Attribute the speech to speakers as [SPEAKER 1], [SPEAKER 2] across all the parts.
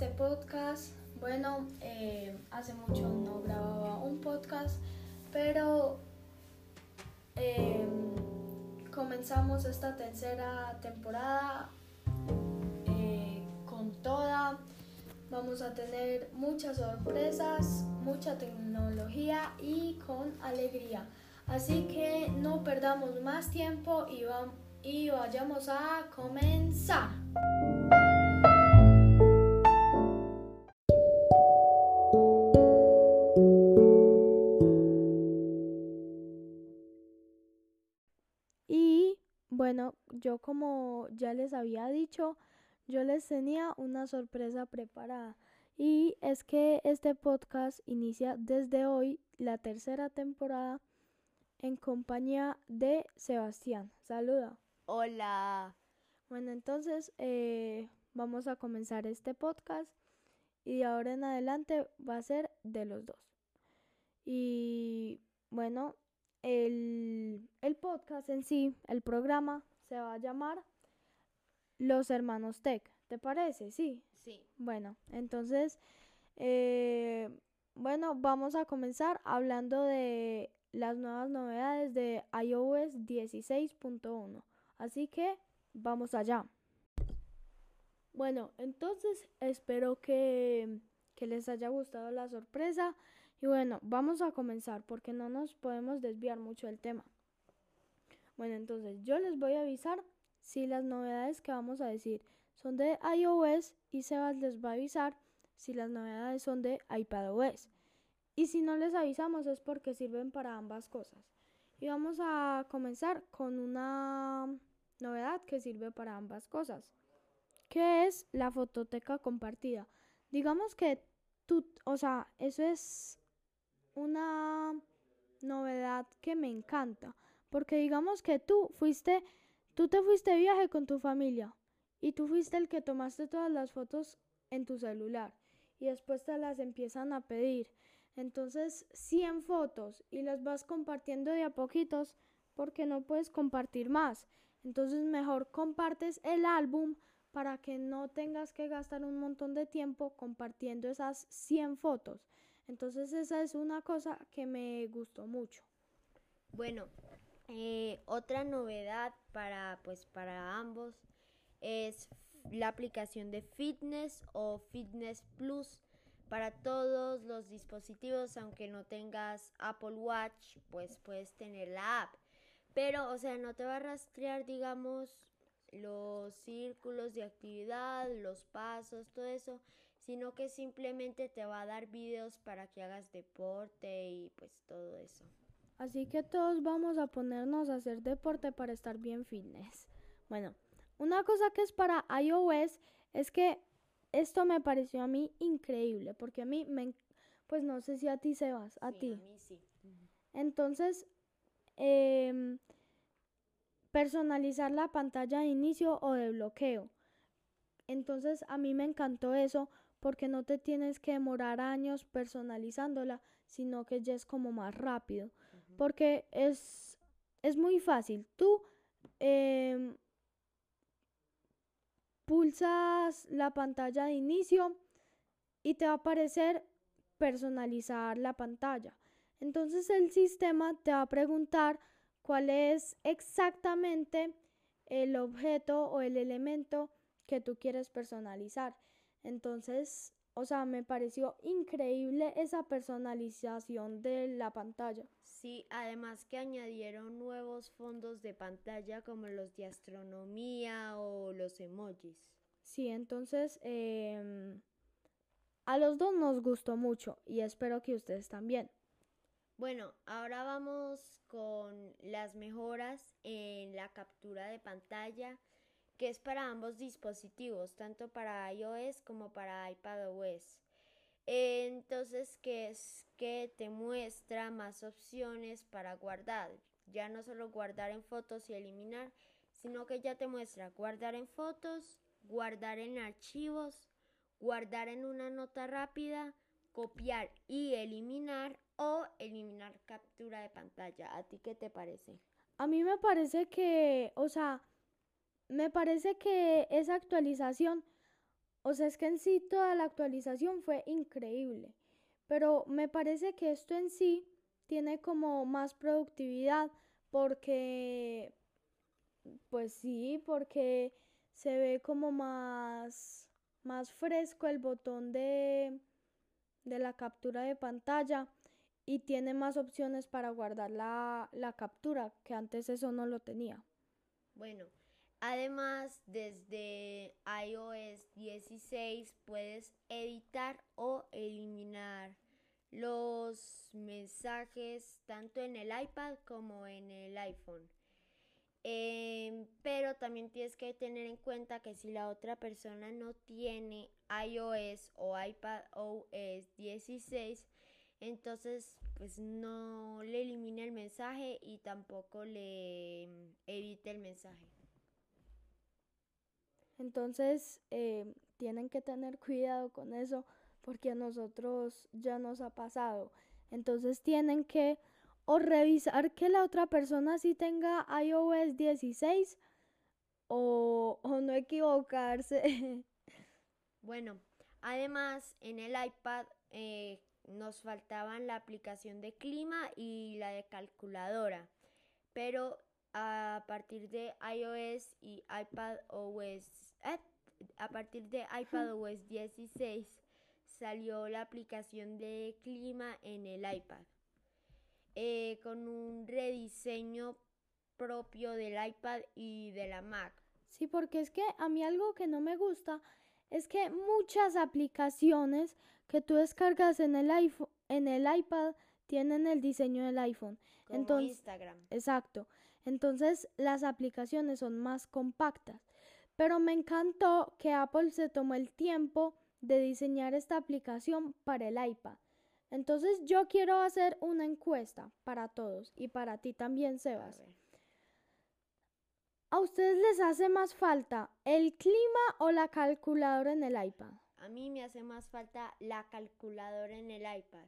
[SPEAKER 1] este podcast. Bueno, eh, hace mucho no grababa un podcast, pero eh, comenzamos esta tercera temporada eh, con toda. Vamos a tener muchas sorpresas, mucha tecnología y con alegría. Así que no perdamos más tiempo y, y vayamos a comenzar. Bueno, yo como ya les había dicho, yo les tenía una sorpresa preparada. Y es que este podcast inicia desde hoy la tercera temporada en compañía de Sebastián. Saluda.
[SPEAKER 2] Hola.
[SPEAKER 1] Bueno, entonces eh, vamos a comenzar este podcast y de ahora en adelante va a ser de los dos. Y bueno, el, el podcast en sí, el programa, se va a llamar Los Hermanos Tech. ¿Te parece? Sí.
[SPEAKER 2] Sí.
[SPEAKER 1] Bueno, entonces, eh, bueno, vamos a comenzar hablando de las nuevas novedades de iOS 16.1. Así que vamos allá. Bueno, entonces espero que, que les haya gustado la sorpresa. Y bueno, vamos a comenzar porque no nos podemos desviar mucho del tema. Bueno, entonces yo les voy a avisar si las novedades que vamos a decir son de iOS y Sebas les va a avisar si las novedades son de iPadOS. Y si no les avisamos es porque sirven para ambas cosas. Y vamos a comenzar con una novedad que sirve para ambas cosas, que es la fototeca compartida. Digamos que tú, o sea, eso es una novedad que me encanta, porque digamos que tú fuiste, tú te fuiste de viaje con tu familia y tú fuiste el que tomaste todas las fotos en tu celular y después te las empiezan a pedir. Entonces, 100 fotos y las vas compartiendo de a poquitos porque no puedes compartir más. Entonces, mejor compartes el álbum para que no tengas que gastar un montón de tiempo compartiendo esas 100 fotos. Entonces esa es una cosa que me gustó mucho.
[SPEAKER 2] Bueno, eh, otra novedad para pues para ambos es la aplicación de Fitness o Fitness Plus para todos los dispositivos, aunque no tengas Apple Watch, pues puedes tener la app. Pero, o sea, no te va a rastrear, digamos, los círculos de actividad, los pasos, todo eso, sino que simplemente te va a dar videos para que hagas deporte y pues todo eso.
[SPEAKER 1] Así que todos vamos a ponernos a hacer deporte para estar bien fitness. Bueno, una cosa que es para iOS es que esto me pareció a mí increíble, porque a mí me, pues no sé si a ti se vas, a ti.
[SPEAKER 2] A mí sí.
[SPEAKER 1] Entonces, em, personalizar la pantalla de inicio o de bloqueo. Entonces, a mí me encantó eso porque no te tienes que demorar años personalizándola, sino que ya es como más rápido. Porque es, es muy fácil. Tú em, pulsas la pantalla de inicio y te va a aparecer personalizar la pantalla. Entonces el sistema te va a preguntar cuál es exactamente el objeto o el elemento que tú quieres personalizar. Entonces, o sea, me pareció increíble esa personalización de la pantalla.
[SPEAKER 2] Sí, además que añadieron nuevos fondos de pantalla como los de astronomía o los emojis.
[SPEAKER 1] Sí, entonces em, a los dos nos gustó mucho y espero que ustedes también.
[SPEAKER 2] Bueno, ahora vamos con las mejoras en la captura de pantalla que es para ambos dispositivos, tanto para iOS como para iPadOS. Entonces, que es que te muestra más opciones para guardar. Ya no solo guardar en fotos y eliminar, sino que ya te muestra guardar en fotos, guardar en archivos, guardar en una nota rápida, copiar y eliminar o eliminar captura de pantalla. ¿A ti qué te parece?
[SPEAKER 1] A mí me parece que, o sea, me parece que esa actualización, O sea, es que en sí toda la actualización fue increíble. Pero me parece que esto en sí tiene como más productividad porque, pues sí, porque se ve como más, más fresco el botón de, de la captura de pantalla y tiene más opciones para guardar la, la captura, que antes eso no lo tenía.
[SPEAKER 2] Bueno, además desde iOS 16 puedes editar o eliminar los mensajes tanto en el iPad como en el iPhone. Em, pero también tienes que tener en cuenta que si la otra persona no tiene iOS o iPad OS 16, entonces pues no le elimina el mensaje y tampoco le em, edite el mensaje.
[SPEAKER 1] Entonces eh, tienen que tener cuidado con eso porque a nosotros ya nos ha pasado. Entonces tienen que o revisar que la otra persona sí tenga iOS 16 o, o no equivocarse.
[SPEAKER 2] Bueno, además en el iPad eh, nos faltaban la aplicación de clima y la de calculadora, pero a partir de iOS y iPad OS, eh, a partir de iPad OS 16 salió la aplicación de clima en el iPad eh, con un rediseño propio del iPad y de la Mac.
[SPEAKER 1] Sí, porque es que a mí algo que no me gusta es que muchas aplicaciones que tú descargas en el iPhone, en el iPad tienen el diseño del iPhone.
[SPEAKER 2] Como Entonces, Instagram.
[SPEAKER 1] Exacto. Entonces las aplicaciones son más compactas. Pero me encantó que Apple se tomó el tiempo de diseñar esta aplicación para el iPad. Entonces yo quiero hacer una encuesta para todos y para ti también, Sebas. ¿A ustedes les hace más falta el clima o la calculadora en el iPad?
[SPEAKER 2] A mí me hace más falta la calculadora en el iPad.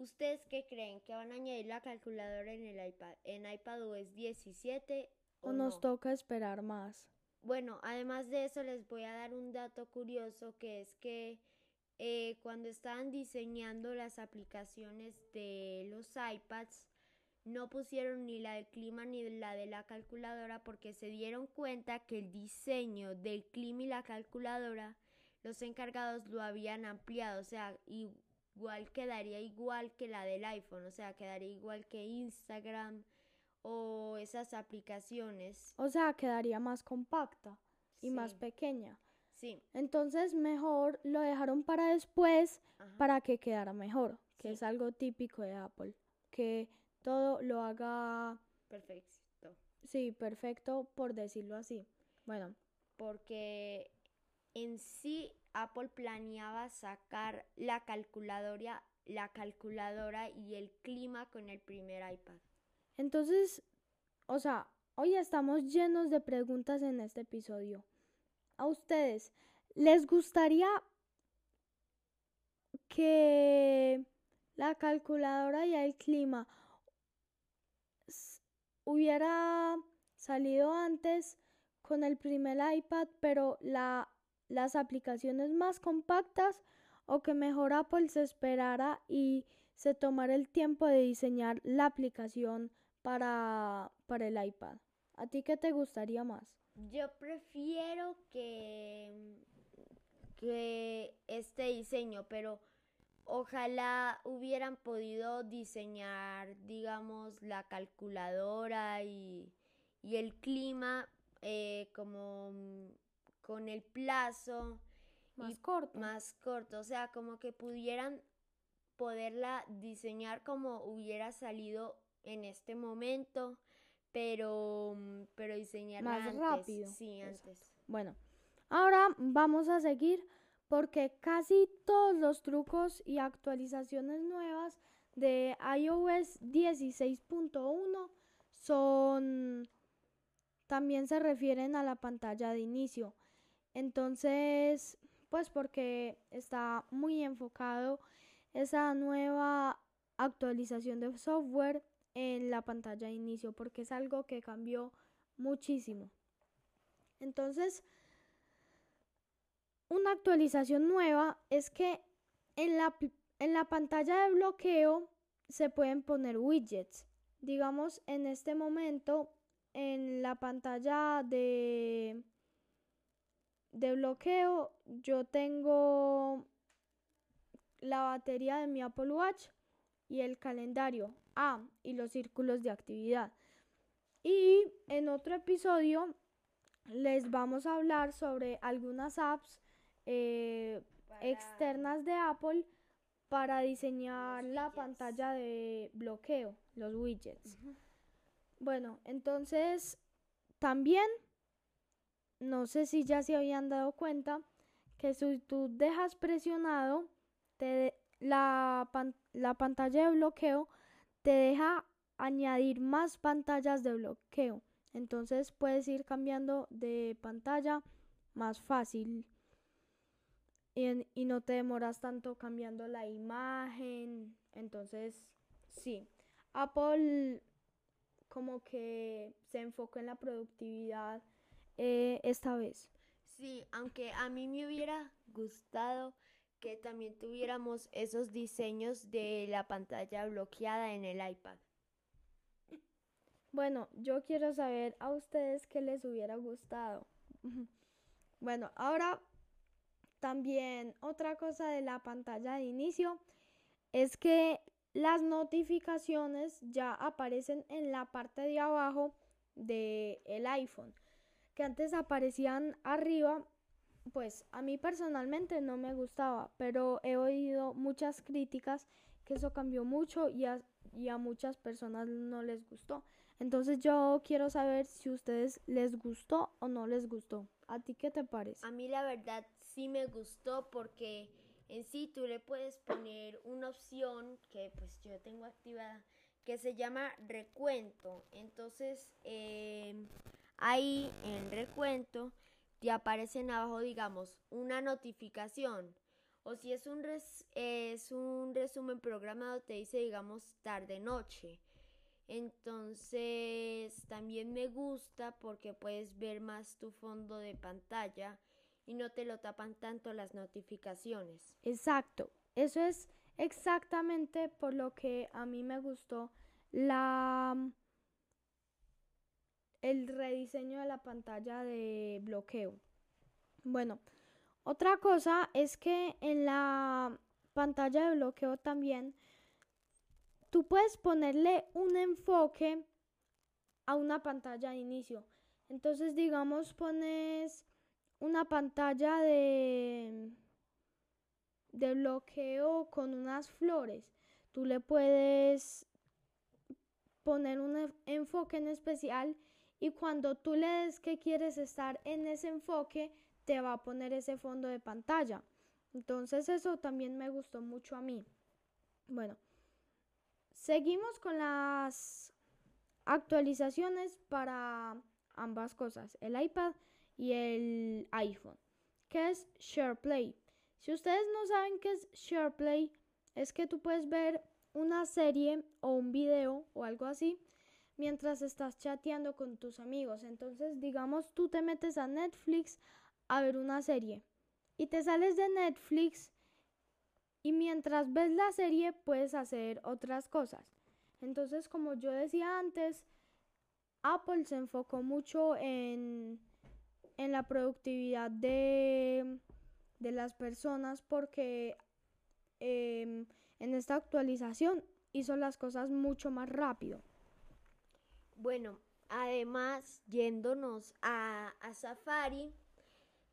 [SPEAKER 2] ¿Ustedes qué creen? ¿Que van a añadir la calculadora en el iPad? ¿En iPad OS 17 o,
[SPEAKER 1] o nos toca esperar más?
[SPEAKER 2] Bueno, además de eso les voy a dar un dato curioso que es que eh, cuando estaban diseñando las aplicaciones de los iPads, no pusieron ni la del clima ni la de la calculadora porque se dieron cuenta que el diseño del clima y la calculadora, los encargados lo habían ampliado, o sea, igual quedaría igual que la del iPhone, o sea, quedaría igual que Instagram, o esas aplicaciones.
[SPEAKER 1] O sea, quedaría más compacta y más pequeña.
[SPEAKER 2] Sí.
[SPEAKER 1] Entonces mejor lo dejaron para después para que quedara mejor, que es algo típico de Apple, que todo lo haga
[SPEAKER 2] perfecto.
[SPEAKER 1] Sí, perfecto por decirlo así. Bueno,
[SPEAKER 2] porque en sí Apple planeaba sacar la calculadora, la calculadora y el clima con el primer iPad.
[SPEAKER 1] Entonces, o sea, hoy estamos llenos de preguntas en este episodio. ¿A ustedes les gustaría que la calculadora y el clima hubiera salido antes con el primer iPad, pero la, las aplicaciones más compactas o que mejor Apple se esperara y se tomara el tiempo de diseñar la aplicación para, para el iPad. ¿A ti qué te gustaría más?
[SPEAKER 2] Yo prefiero que, que este diseño, pero ojalá hubieran podido diseñar, digamos, la calculadora y, y el clima eh, como con el plazo
[SPEAKER 1] más corto.
[SPEAKER 2] Más corto, o sea, como que pudieran poderla diseñar como hubiera salido en este momento, pero, mm, pero diseñar
[SPEAKER 1] más rápido.
[SPEAKER 2] Sí, antes.
[SPEAKER 1] Bueno, ahora vamos a seguir porque casi todos los trucos y actualizaciones nuevas de iOS 16.1 son también se refieren a la pantalla de inicio. Entonces, pues porque está muy enfocado esa nueva actualización de software en la pantalla de inicio porque es algo que cambió muchísimo. Entonces, una actualización nueva es que en la, en la pantalla de bloqueo se pueden poner widgets. Digamos, en este momento, en la pantalla de, de bloqueo, yo tengo la batería de mi Apple Watch y el calendario. Ah, y los círculos de actividad. Y en otro episodio les vamos a hablar sobre algunas apps eh, externas de Apple para diseñar la pantalla de bloqueo, los widgets. Bueno, entonces también, no sé si ya se habían dado cuenta, que si tú dejas presionado la, la pantalla de bloqueo, te deja añadir más pantallas de bloqueo. Entonces puedes ir cambiando de pantalla más fácil y, y, no te demoras tanto cambiando la imagen. Entonces, sí, Apple como que se enfoca en la productividad eh, esta vez.
[SPEAKER 2] Sí, aunque a mí me hubiera gustado que también tuviéramos esos diseños de la pantalla bloqueada en el iPad.
[SPEAKER 1] Bueno, yo quiero saber a ustedes qué les hubiera gustado. bueno, ahora también otra cosa de la pantalla de inicio es que las notificaciones ya aparecen en la parte de abajo del el iPhone, que antes aparecían arriba. Pues a mí personalmente no me gustaba, pero he oído muchas críticas que eso cambió mucho y a, y a muchas personas no les gustó. Entonces yo quiero saber si a ustedes les gustó o no les gustó. ¿A ti qué te parece?
[SPEAKER 2] A mí la verdad sí me gustó porque en sí tú le puedes poner una opción que pues yo tengo activada que se llama recuento. Entonces em, ahí en recuento te aparecen abajo digamos una notificación. O si es un, es un resumen programado te dice digamos tarde noche. Entonces también me gusta porque puedes ver más tu fondo de pantalla y no te lo tapan tanto las notificaciones.
[SPEAKER 1] Exacto, eso es exactamente por lo que a mí me gustó la el rediseño de la pantalla de bloqueo. Bueno, otra cosa es que en la pantalla de bloqueo también tú puedes ponerle un enfoque a una pantalla de inicio. Entonces, digamos, pones una pantalla de, de bloqueo con unas flores. Tú le puedes poner un enfoque en especial y cuando tú le des que quieres estar en ese enfoque, te va a poner ese fondo de pantalla. Entonces eso también me gustó mucho a mí. Bueno, Seguimos con las actualizaciones para ambas cosas, el iPad y el iPhone, que es SharePlay. Si ustedes no saben qué es SharePlay, es que tú puedes ver una serie o un video o algo así mientras estás chateando con tus amigos. Entonces, digamos, tú te metes a Netflix a ver una serie y te sales de Netflix y mientras ves la serie puedes hacer otras cosas. Entonces, como yo decía antes, Apple se enfocó mucho en, en la productividad de, de, las personas porque em, en esta actualización hizo las cosas mucho más rápido.
[SPEAKER 2] Bueno, además, yéndonos a, Safari,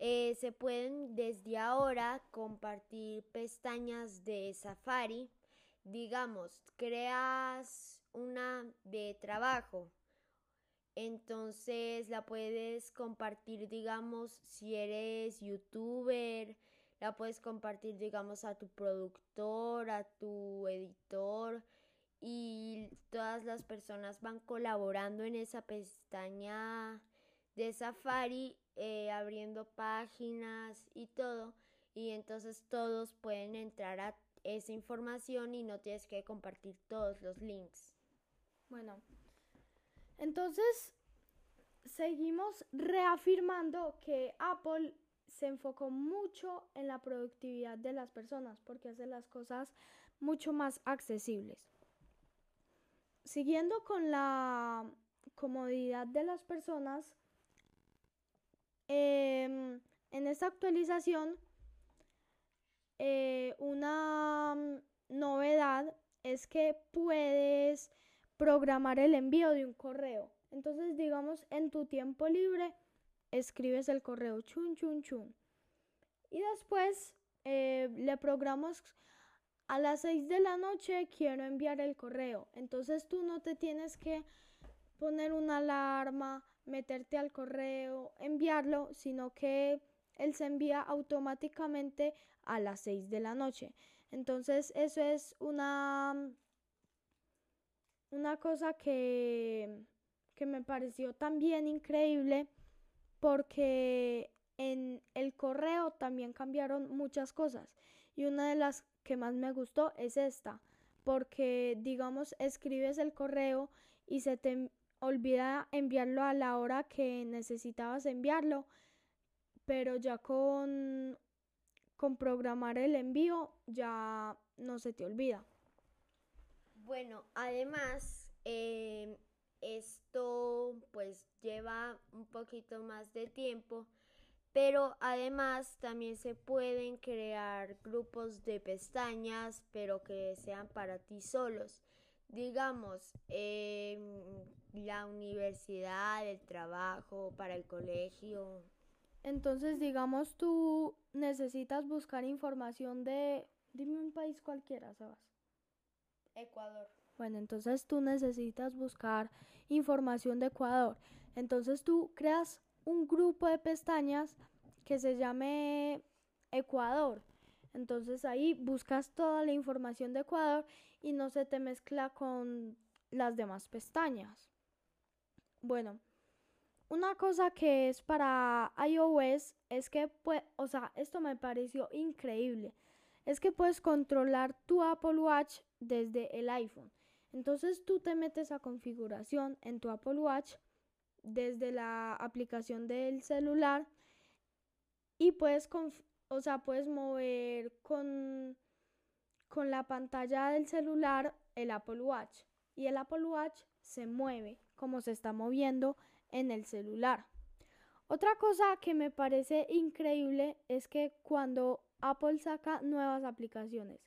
[SPEAKER 2] eh, se pueden desde ahora compartir pestañas de Safari. Digamos, creas una de trabajo. Entonces la puedes compartir, digamos, si eres youtuber, la puedes compartir, digamos, a tu productor, a tu editor y todas las personas van colaborando en esa pestaña de Safari eh, abriendo páginas y todo. Y entonces todos pueden entrar a esa información y no tienes que compartir todos los links.
[SPEAKER 1] Bueno, entonces seguimos reafirmando que Apple se enfocó mucho en la productividad de las personas porque hace las cosas mucho más accesibles. Siguiendo con la comodidad de las personas, em, en esta actualización, eh, una novedad es que puedes programar el envío de un correo. Entonces, digamos, en tu tiempo libre, escribes el correo chun chun chun. Y después eh, le programas a las 6 de la noche quiero enviar el correo. Entonces tú no te tienes que poner una alarma, meterte al correo, enviarlo, sino que él se envía automáticamente a las 6 de la noche. Entonces eso es una, una cosa que, que me pareció también increíble porque en el correo también cambiaron muchas cosas y una de las que más me gustó es esta porque digamos escribes el correo y se te olvida enviarlo a la hora que necesitabas enviarlo pero ya con con programar el envío ya no se te olvida.
[SPEAKER 2] Bueno además eh, esto pues lleva un poquito más de tiempo, pero además también se pueden crear grupos de pestañas, pero que sean para ti solos. Digamos, en la universidad, el trabajo, para el colegio.
[SPEAKER 1] Entonces, digamos, tú necesitas buscar información de... Dime un país cualquiera, Sebas.
[SPEAKER 2] Ecuador.
[SPEAKER 1] Bueno, entonces tú necesitas buscar información de Ecuador. Entonces tú creas un grupo de pestañas que se llame Ecuador. Entonces ahí buscas toda la información de Ecuador y no se te mezcla con las demás pestañas. Bueno, una cosa que es para iOS es que, pues, o sea, esto me pareció increíble. Es que puedes controlar tu Apple Watch desde el iPhone. Entonces tú te metes a configuración en tu Apple Watch desde la aplicación del celular y puedes, o sea, puedes mover con, con la pantalla del celular el Apple Watch y el Apple Watch se mueve como se está moviendo en el celular. Otra cosa que me parece increíble es que cuando Apple saca nuevas aplicaciones,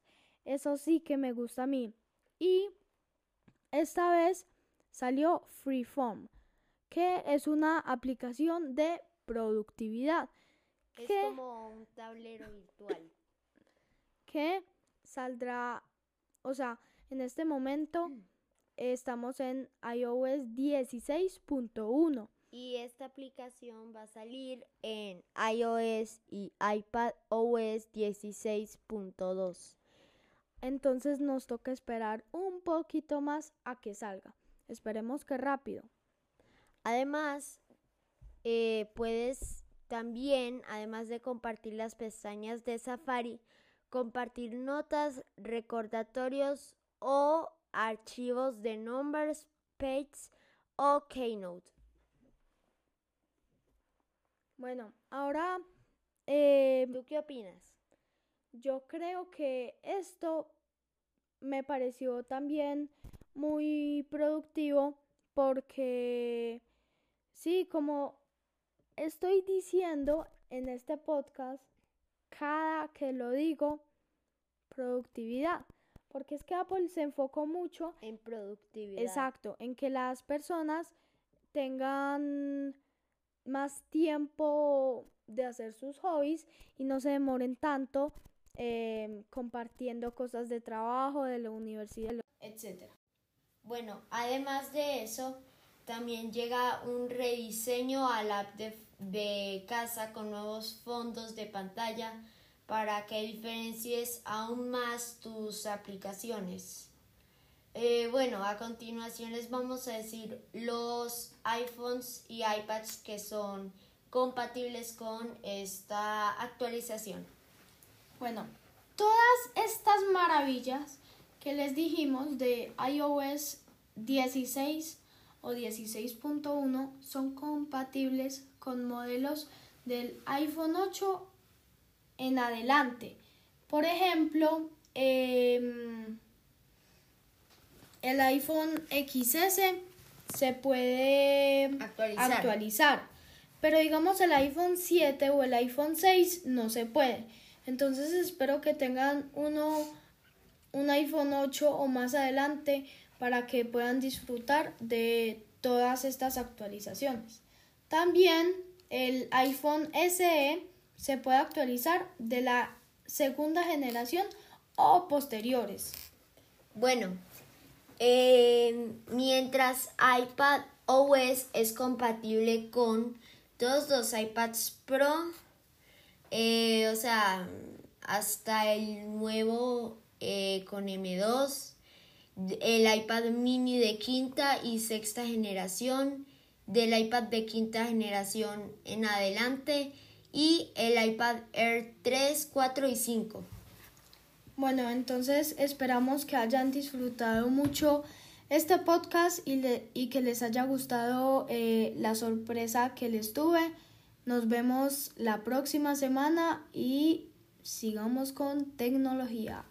[SPEAKER 1] eso sí que me gusta a mí. Y esta vez salió Freeform, que es una aplicación de productividad.
[SPEAKER 2] Es como un tablero virtual.
[SPEAKER 1] Que saldrá, o sea, en este momento estamos en iOS 16.1.
[SPEAKER 2] Y esta aplicación va a salir en iOS y iPad OS 16.2
[SPEAKER 1] entonces nos toca esperar un poquito más a que salga. Esperemos que rápido.
[SPEAKER 2] Además, eh, puedes también, además de compartir las pestañas de Safari, compartir notas, recordatorios o archivos de Numbers, Pages o Keynote.
[SPEAKER 1] Bueno, ahora... Eh,
[SPEAKER 2] ¿Tú qué opinas?
[SPEAKER 1] Yo creo que esto me pareció también muy productivo porque sí, como estoy diciendo en este podcast, cada que lo digo, productividad. Porque es que Apple se enfocó mucho
[SPEAKER 2] en productividad.
[SPEAKER 1] Exacto, en que las personas tengan más tiempo de hacer sus hobbies y no se demoren tanto Em, compartiendo cosas de trabajo, de la universidad,
[SPEAKER 2] etc. Bueno, además de eso, también llega un rediseño a la app de, casa con nuevos fondos de pantalla para que diferencies aún más tus aplicaciones. Eh, bueno, a continuación les vamos a decir los iPhones y iPads que son compatibles con esta actualización.
[SPEAKER 1] Bueno, todas estas maravillas que les dijimos de iOS 16 o 16.1 son compatibles con modelos del iPhone 8 en adelante. Por ejemplo, em, el iPhone XS se puede
[SPEAKER 2] Actualizar.
[SPEAKER 1] actualizar. Pero digamos el iPhone 7 o el iPhone 6 no se puede. Entonces espero que tengan uno, un iPhone 8 o más adelante para que puedan disfrutar de todas estas actualizaciones. También el iPhone SE se puede actualizar de la segunda generación o posteriores.
[SPEAKER 2] Bueno, eh, mientras iPad OS es compatible con todos los iPads Pro, eh, o sea, hasta el nuevo eh, con M2, el iPad mini de quinta y sexta generación, del iPad de quinta generación en adelante y el iPad Air 3, 4 y 5.
[SPEAKER 1] Bueno, entonces esperamos que hayan disfrutado mucho este podcast y, le- y que les haya gustado eh, la sorpresa que les tuve. Nos vemos la próxima semana y sigamos con tecnología.